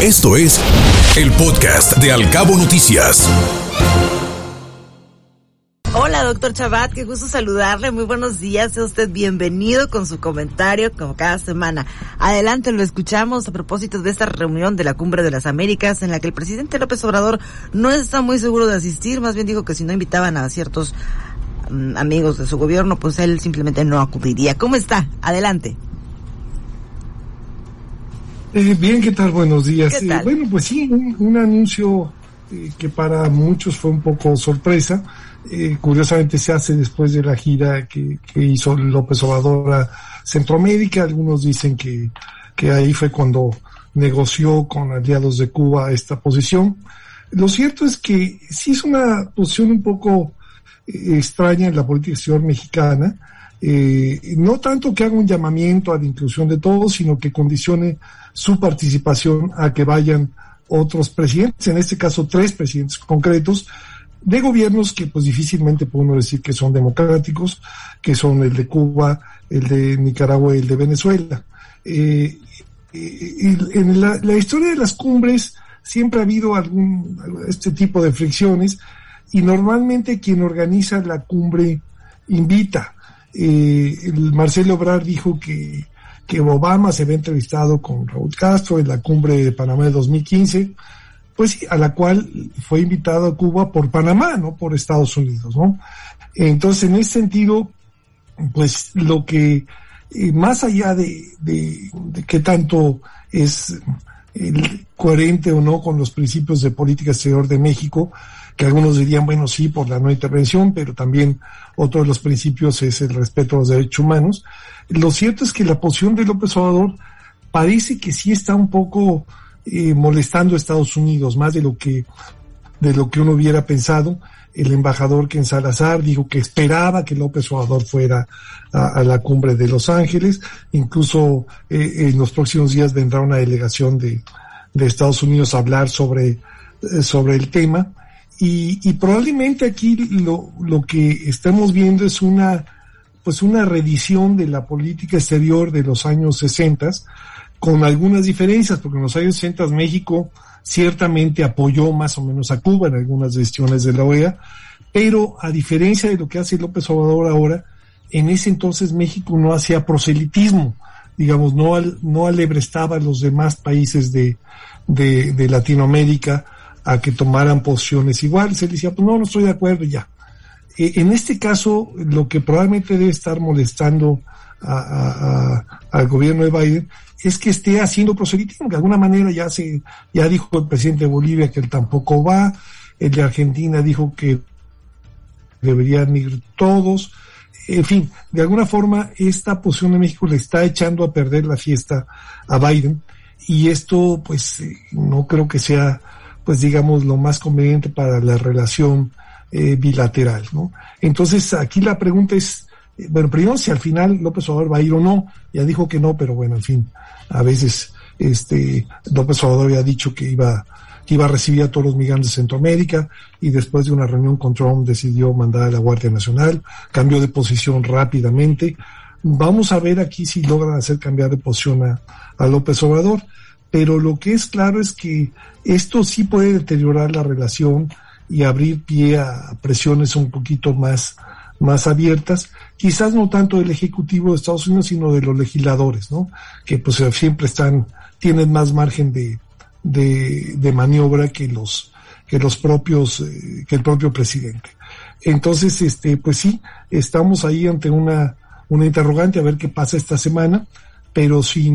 Esto es el podcast de Alcabo Noticias. Hola, doctor Chabat, qué gusto saludarle. Muy buenos días. Sea usted bienvenido con su comentario como cada semana. Adelante, lo escuchamos a propósito de esta reunión de la Cumbre de las Américas en la que el presidente López Obrador no está muy seguro de asistir. Más bien dijo que si no invitaban a ciertos mm, amigos de su gobierno, pues él simplemente no acudiría. ¿Cómo está? Adelante. Eh, bien, ¿qué tal? Buenos días. ¿Qué tal? Eh, bueno, pues sí, un, un anuncio eh, que para muchos fue un poco sorpresa. Eh, curiosamente se hace después de la gira que, que hizo López Obrador a Centroamérica. Algunos dicen que, que ahí fue cuando negoció con aliados de Cuba esta posición. Lo cierto es que sí es una posición un poco extraña en la política exterior mexicana. Eh, no tanto que haga un llamamiento a la inclusión de todos, sino que condicione su participación a que vayan otros presidentes, en este caso tres presidentes concretos, de gobiernos que pues difícilmente podemos decir que son democráticos, que son el de Cuba, el de Nicaragua y el de Venezuela. Eh, eh, en la, la, historia de las cumbres siempre ha habido algún este tipo de fricciones y normalmente quien organiza la cumbre invita. Eh, el Marcelo Obrar dijo que que Obama se había entrevistado con Raúl Castro en la cumbre de Panamá de 2015, pues a la cual fue invitado a Cuba por Panamá, no por Estados Unidos, ¿no? Entonces, en ese sentido, pues lo que, eh, más allá de, de, de qué tanto es el, coherente o no con los principios de política exterior de México, que algunos dirían, bueno, sí, por la no intervención, pero también otro de los principios es el respeto a los derechos humanos. Lo cierto es que la posición de López Obrador parece que sí está un poco eh, molestando a Estados Unidos, más de lo que de lo que uno hubiera pensado. El embajador Ken Salazar dijo que esperaba que López Obrador fuera a, la cumbre de Los Ángeles. Incluso eh, en los próximos días vendrá una delegación de, de Estados Unidos a hablar sobre, eh, sobre el tema. Y, y probablemente aquí lo, lo que estamos viendo es una, pues una reedición de la política exterior de los años 60, con algunas diferencias, porque en los años 60 México ciertamente apoyó más o menos a Cuba en algunas decisiones de la OEA, pero a diferencia de lo que hace López Obrador ahora, en ese entonces México no hacía proselitismo, digamos, no, al, no alebrestaba a los demás países de, de, de Latinoamérica a que tomaran posiciones iguales. Él decía, pues no, no estoy de acuerdo ya. Eh, en este caso, lo que probablemente debe estar molestando a, al gobierno de Biden es que esté haciendo proselitismo, de alguna manera ya se, ya dijo el presidente de Bolivia que él tampoco va, el de Argentina dijo que deberían ir todos, en fin, de alguna forma esta posición de México le está echando a perder la fiesta a Biden y esto pues no creo que sea pues digamos lo más conveniente para la relación eh, bilateral, ¿no? Entonces aquí la pregunta es, bueno, primero si al final López Obrador va a ir o no, ya dijo que no, pero bueno, en fin, a veces este López Obrador había dicho que iba que iba a recibir a todos los migrantes de Centroamérica y después de una reunión con Trump decidió mandar a la Guardia Nacional, cambió de posición rápidamente. Vamos a ver aquí si logran hacer cambiar de posición a, a López Obrador, pero lo que es claro es que esto sí puede deteriorar la relación y abrir pie a presiones un poquito más, más abiertas, quizás no tanto del Ejecutivo de Estados Unidos, sino de los legisladores, ¿no? Que pues siempre están, tienen más margen de, de, maniobra que los, que los propios, eh, que el propio presidente. Entonces, este, pues sí, estamos ahí ante una, una interrogante a ver qué pasa esta semana, pero si,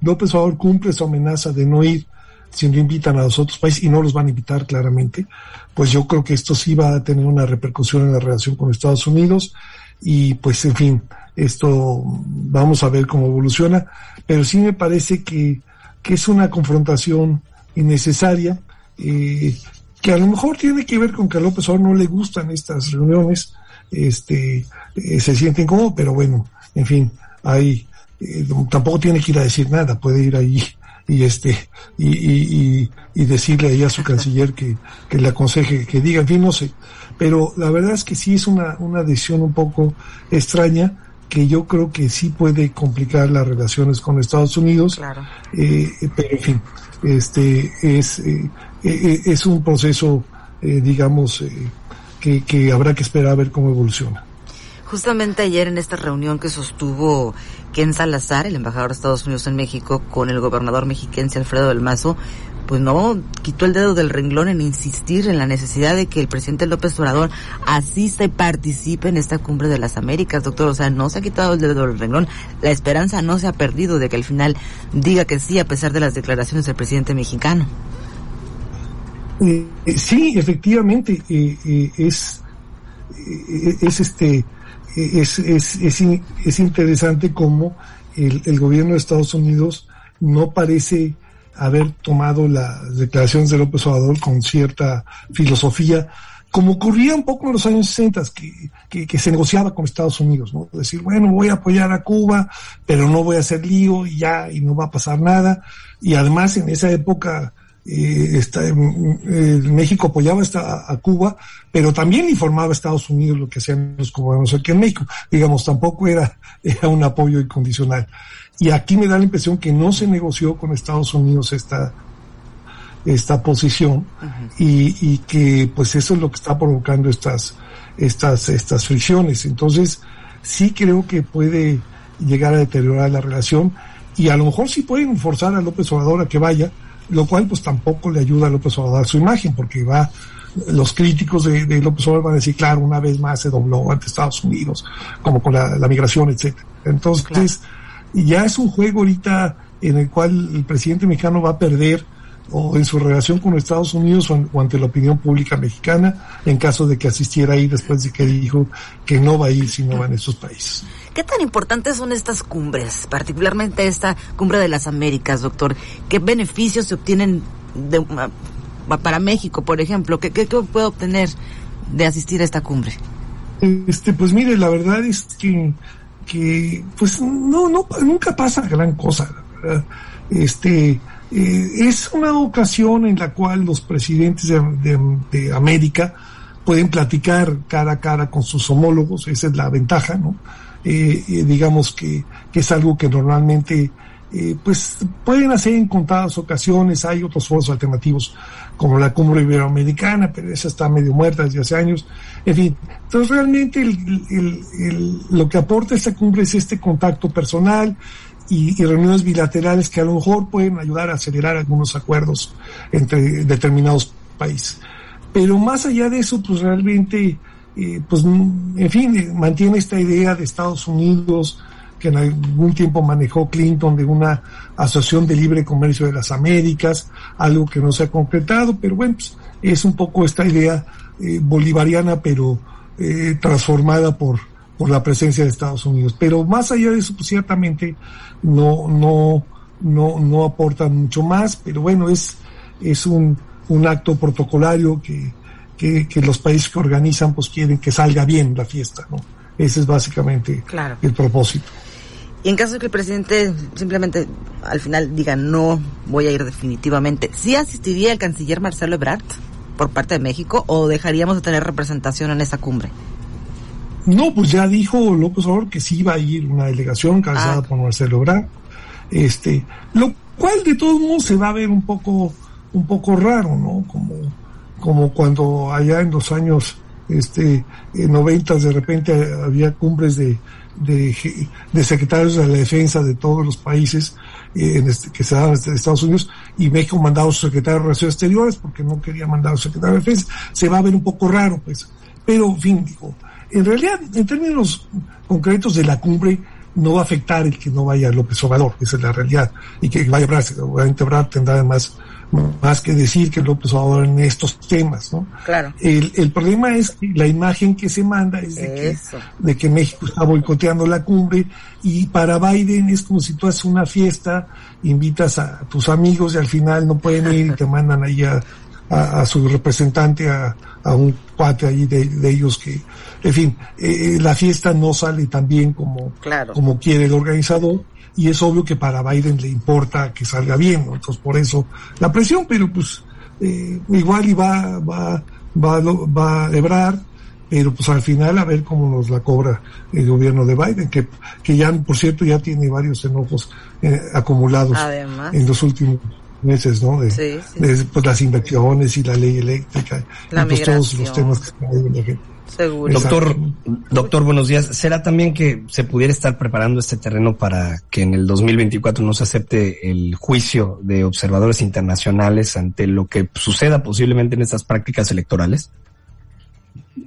López Obrador cumple su amenaza de no ir, si no invitan a los otros países y no los van a invitar claramente, pues yo creo que esto sí va a tener una repercusión en la relación con Estados Unidos y pues en fin, esto vamos a ver cómo evoluciona, pero sí me parece que, que es una confrontación innecesaria, eh, que a lo mejor tiene que ver con que a López Obrador no le gustan estas reuniones, este, eh, se siente incómodo, pero bueno, en fin, ahí eh, tampoco tiene que ir a decir nada, puede ir ahí y este y, y, y, decirle ahí a su canciller que, que le aconseje que diga, en fin, no sé. Pero la verdad es que sí es una, una decisión un poco extraña que yo creo que sí puede complicar las relaciones con Estados Unidos. Claro. Eh, pero en fin, este es, eh, eh, es un proceso, digamos, que, que habrá que esperar a ver cómo evoluciona. Justamente ayer en esta reunión que sostuvo Ken Salazar, el embajador de Estados Unidos en México, con el gobernador mexiquense Alfredo del Mazo, pues no quitó el dedo del renglón en insistir en la necesidad de que el presidente López Obrador asista y participe en esta cumbre de las Américas, doctor. O sea, no se ha quitado el dedo del renglón. La esperanza no se ha perdido de que al final diga que sí, a pesar de las declaraciones del presidente mexicano. Eh, eh, sí, efectivamente, eh, es, es este es, es, es, es interesante cómo el, el, gobierno de Estados Unidos no parece haber tomado las declaraciones de López Obrador con cierta filosofía, como ocurría un poco en los años 60, que, que, que, se negociaba con Estados Unidos, ¿no? Decir, bueno, voy a apoyar a Cuba, pero no voy a hacer lío y ya, y no va a pasar nada. Y además en esa época eh, está, eh, México apoyaba a, Cuba, pero también informaba a Estados Unidos lo que hacían los cubanos aquí en México. Digamos, tampoco era, era un apoyo incondicional. Y aquí me da la impresión que no se negoció con Estados Unidos esta, esta posición y, y, que pues eso es lo que está provocando estas, estas, estas fricciones. Entonces, sí creo que puede llegar a deteriorar la relación y a lo mejor sí pueden forzar a López Obrador a que vaya, lo cual pues tampoco le ayuda a López Obrador su imagen, porque va, los críticos de, López Obrador van a decir, claro, una vez más se dobló ante Estados Unidos, como con la, migración, etcétera. Entonces, ya es un juego ahorita en el cual el presidente mexicano va a perder o en su relación con Estados Unidos o, ante la opinión pública mexicana en caso de que asistiera ahí después de que dijo que no va a ir si no va en esos países. ¿Qué tan importantes son estas cumbres, particularmente esta cumbre de las Américas, doctor? ¿Qué beneficios se obtienen de, para México, por ejemplo? ¿Qué, qué, puede obtener de asistir a esta cumbre? Este, pues mire, la verdad es que, que pues no, no, nunca pasa gran cosa, ¿verdad? Este, eh, es una ocasión en la cual los presidentes de, de, América pueden platicar cara a cara con sus homólogos, esa es la ventaja, ¿no? Eh, eh, digamos que, es algo que normalmente eh, pues pueden hacer en contadas ocasiones, hay otros foros alternativos como la cumbre iberoamericana, pero esa está medio muerta desde hace años, en fin, entonces realmente lo que aporta esta cumbre es este contacto personal y, reuniones bilaterales que a lo mejor pueden ayudar a acelerar algunos acuerdos entre determinados países. Pero más allá de eso, pues realmente eh, pues, en fin, eh, mantiene esta idea de Estados Unidos que en algún tiempo manejó Clinton de una asociación de libre comercio de las Américas, algo que no se ha concretado, pero bueno, pues, es un poco esta idea eh, bolivariana, pero transformada por, por la presencia de Estados Unidos. Pero más allá de eso, pues ciertamente no, no, no, no aporta mucho más, pero bueno, es, es un, un acto protocolario que, que, los países que organizan pues quieren que salga bien la fiesta, ¿no? Ese es básicamente el propósito. Y en caso de que el presidente simplemente al final diga no voy a ir definitivamente, ¿sí asistiría el canciller Marcelo Ebrard por parte de México o dejaríamos de tener representación en esa cumbre? No, pues ya dijo López Obrador que sí iba a ir una delegación encabezada ah. por Marcelo Ebrard. Este, lo cual de todos modos se va a ver un poco un poco raro, ¿no? Como como cuando allá en los años este, 90 de repente había cumbres de, de, secretarios de la defensa de todos los países eh, este, que se daban de Estados Unidos y México mandaba a su secretario de Relaciones Exteriores porque no quería mandar a su secretario de Defensa. Se va a ver un poco raro, pues. Pero, en fin, digo, en realidad, en términos concretos de la cumbre, no va a afectar el que no vaya López Obrador, esa es la realidad, y que vaya Brad, obviamente Brad tendrá además más que decir que López Obrador en estos temas, ¿no? Claro. El, el problema es que la imagen que se manda es de que, de que, México está boicoteando la cumbre y para Biden es como si tú haces una fiesta, invitas a tus amigos y al final no pueden ir y te mandan ahí a, a, su representante, a, a, un cuate ahí de, de, ellos que, en fin, eh, la fiesta no sale tan bien como, como quiere el organizador y es obvio que para Biden le importa que salga bien, entonces por eso la presión, pero pues eh, igual y va, va, va, va a Ebrar pero pues al final a ver cómo nos la cobra el gobierno de Biden, que, que ya, por cierto, ya tiene varios enojos eh, acumulados en los últimos meses, ¿no? De, sí, pues, las inversiones y la ley eléctrica, la y pues todos los temas que están ahí en la gente. Seguro. Doctor, doctor, buenos días. ¿Será también que se pudiera estar preparando este terreno para que en el 2024 no se acepte el juicio de observadores internacionales ante lo que suceda posiblemente en estas prácticas electorales?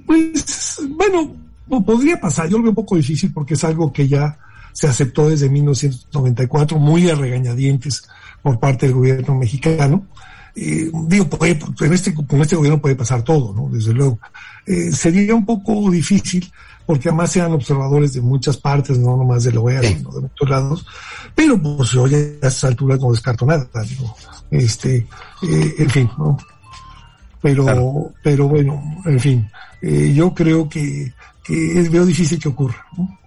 Pues, bueno, podría pasar. Yo lo veo un poco difícil porque es algo que ya se aceptó desde 1994, muy a regañadientes por parte del gobierno mexicano. Eh, digo, puede, en este, con este gobierno puede pasar todo, ¿no? Desde luego. Eh, sería un poco difícil porque además sean observadores de muchas partes, no nomás de la OEA, sino de muchos lados. Pero pues oye, a estas alturas no descarto nada, digo, este, eh, en fin, ¿no? Pero, pero bueno, en fin, eh, yo creo que, que es, veo difícil que ocurra, ¿no?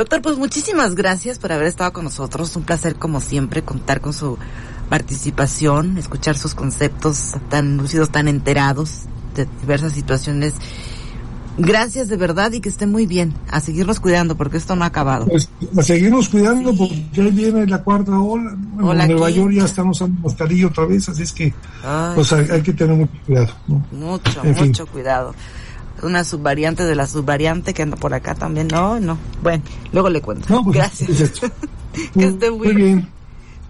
Doctor, pues muchísimas gracias por haber estado con nosotros. Un placer, como siempre, contar con su participación, escuchar sus conceptos tan lúcidos, tan enterados de diversas situaciones. Gracias de verdad y que esté muy bien. A seguirnos cuidando porque esto no ha acabado. Pues a seguirnos cuidando porque ya viene la cuarta ola. en Nueva York ya estamos usando mascarilla otra vez, así es que pues hay, que tener mucho cuidado. Mucho, mucho cuidado una subvariante de la subvariante que anda por acá también. No, no. Bueno, luego le cuento. Pues, Gracias. que esté muy, bien.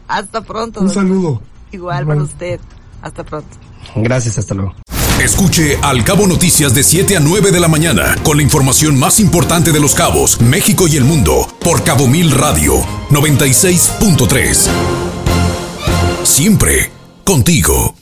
Hasta pronto. Un saludo. Igual para usted. Hasta pronto. Gracias, hasta luego. Escuche Al Cabo Noticias de 7 a 9 de la mañana con la información más importante de los cabos, México y el mundo por Cabo Mil Radio 96.3. Siempre contigo.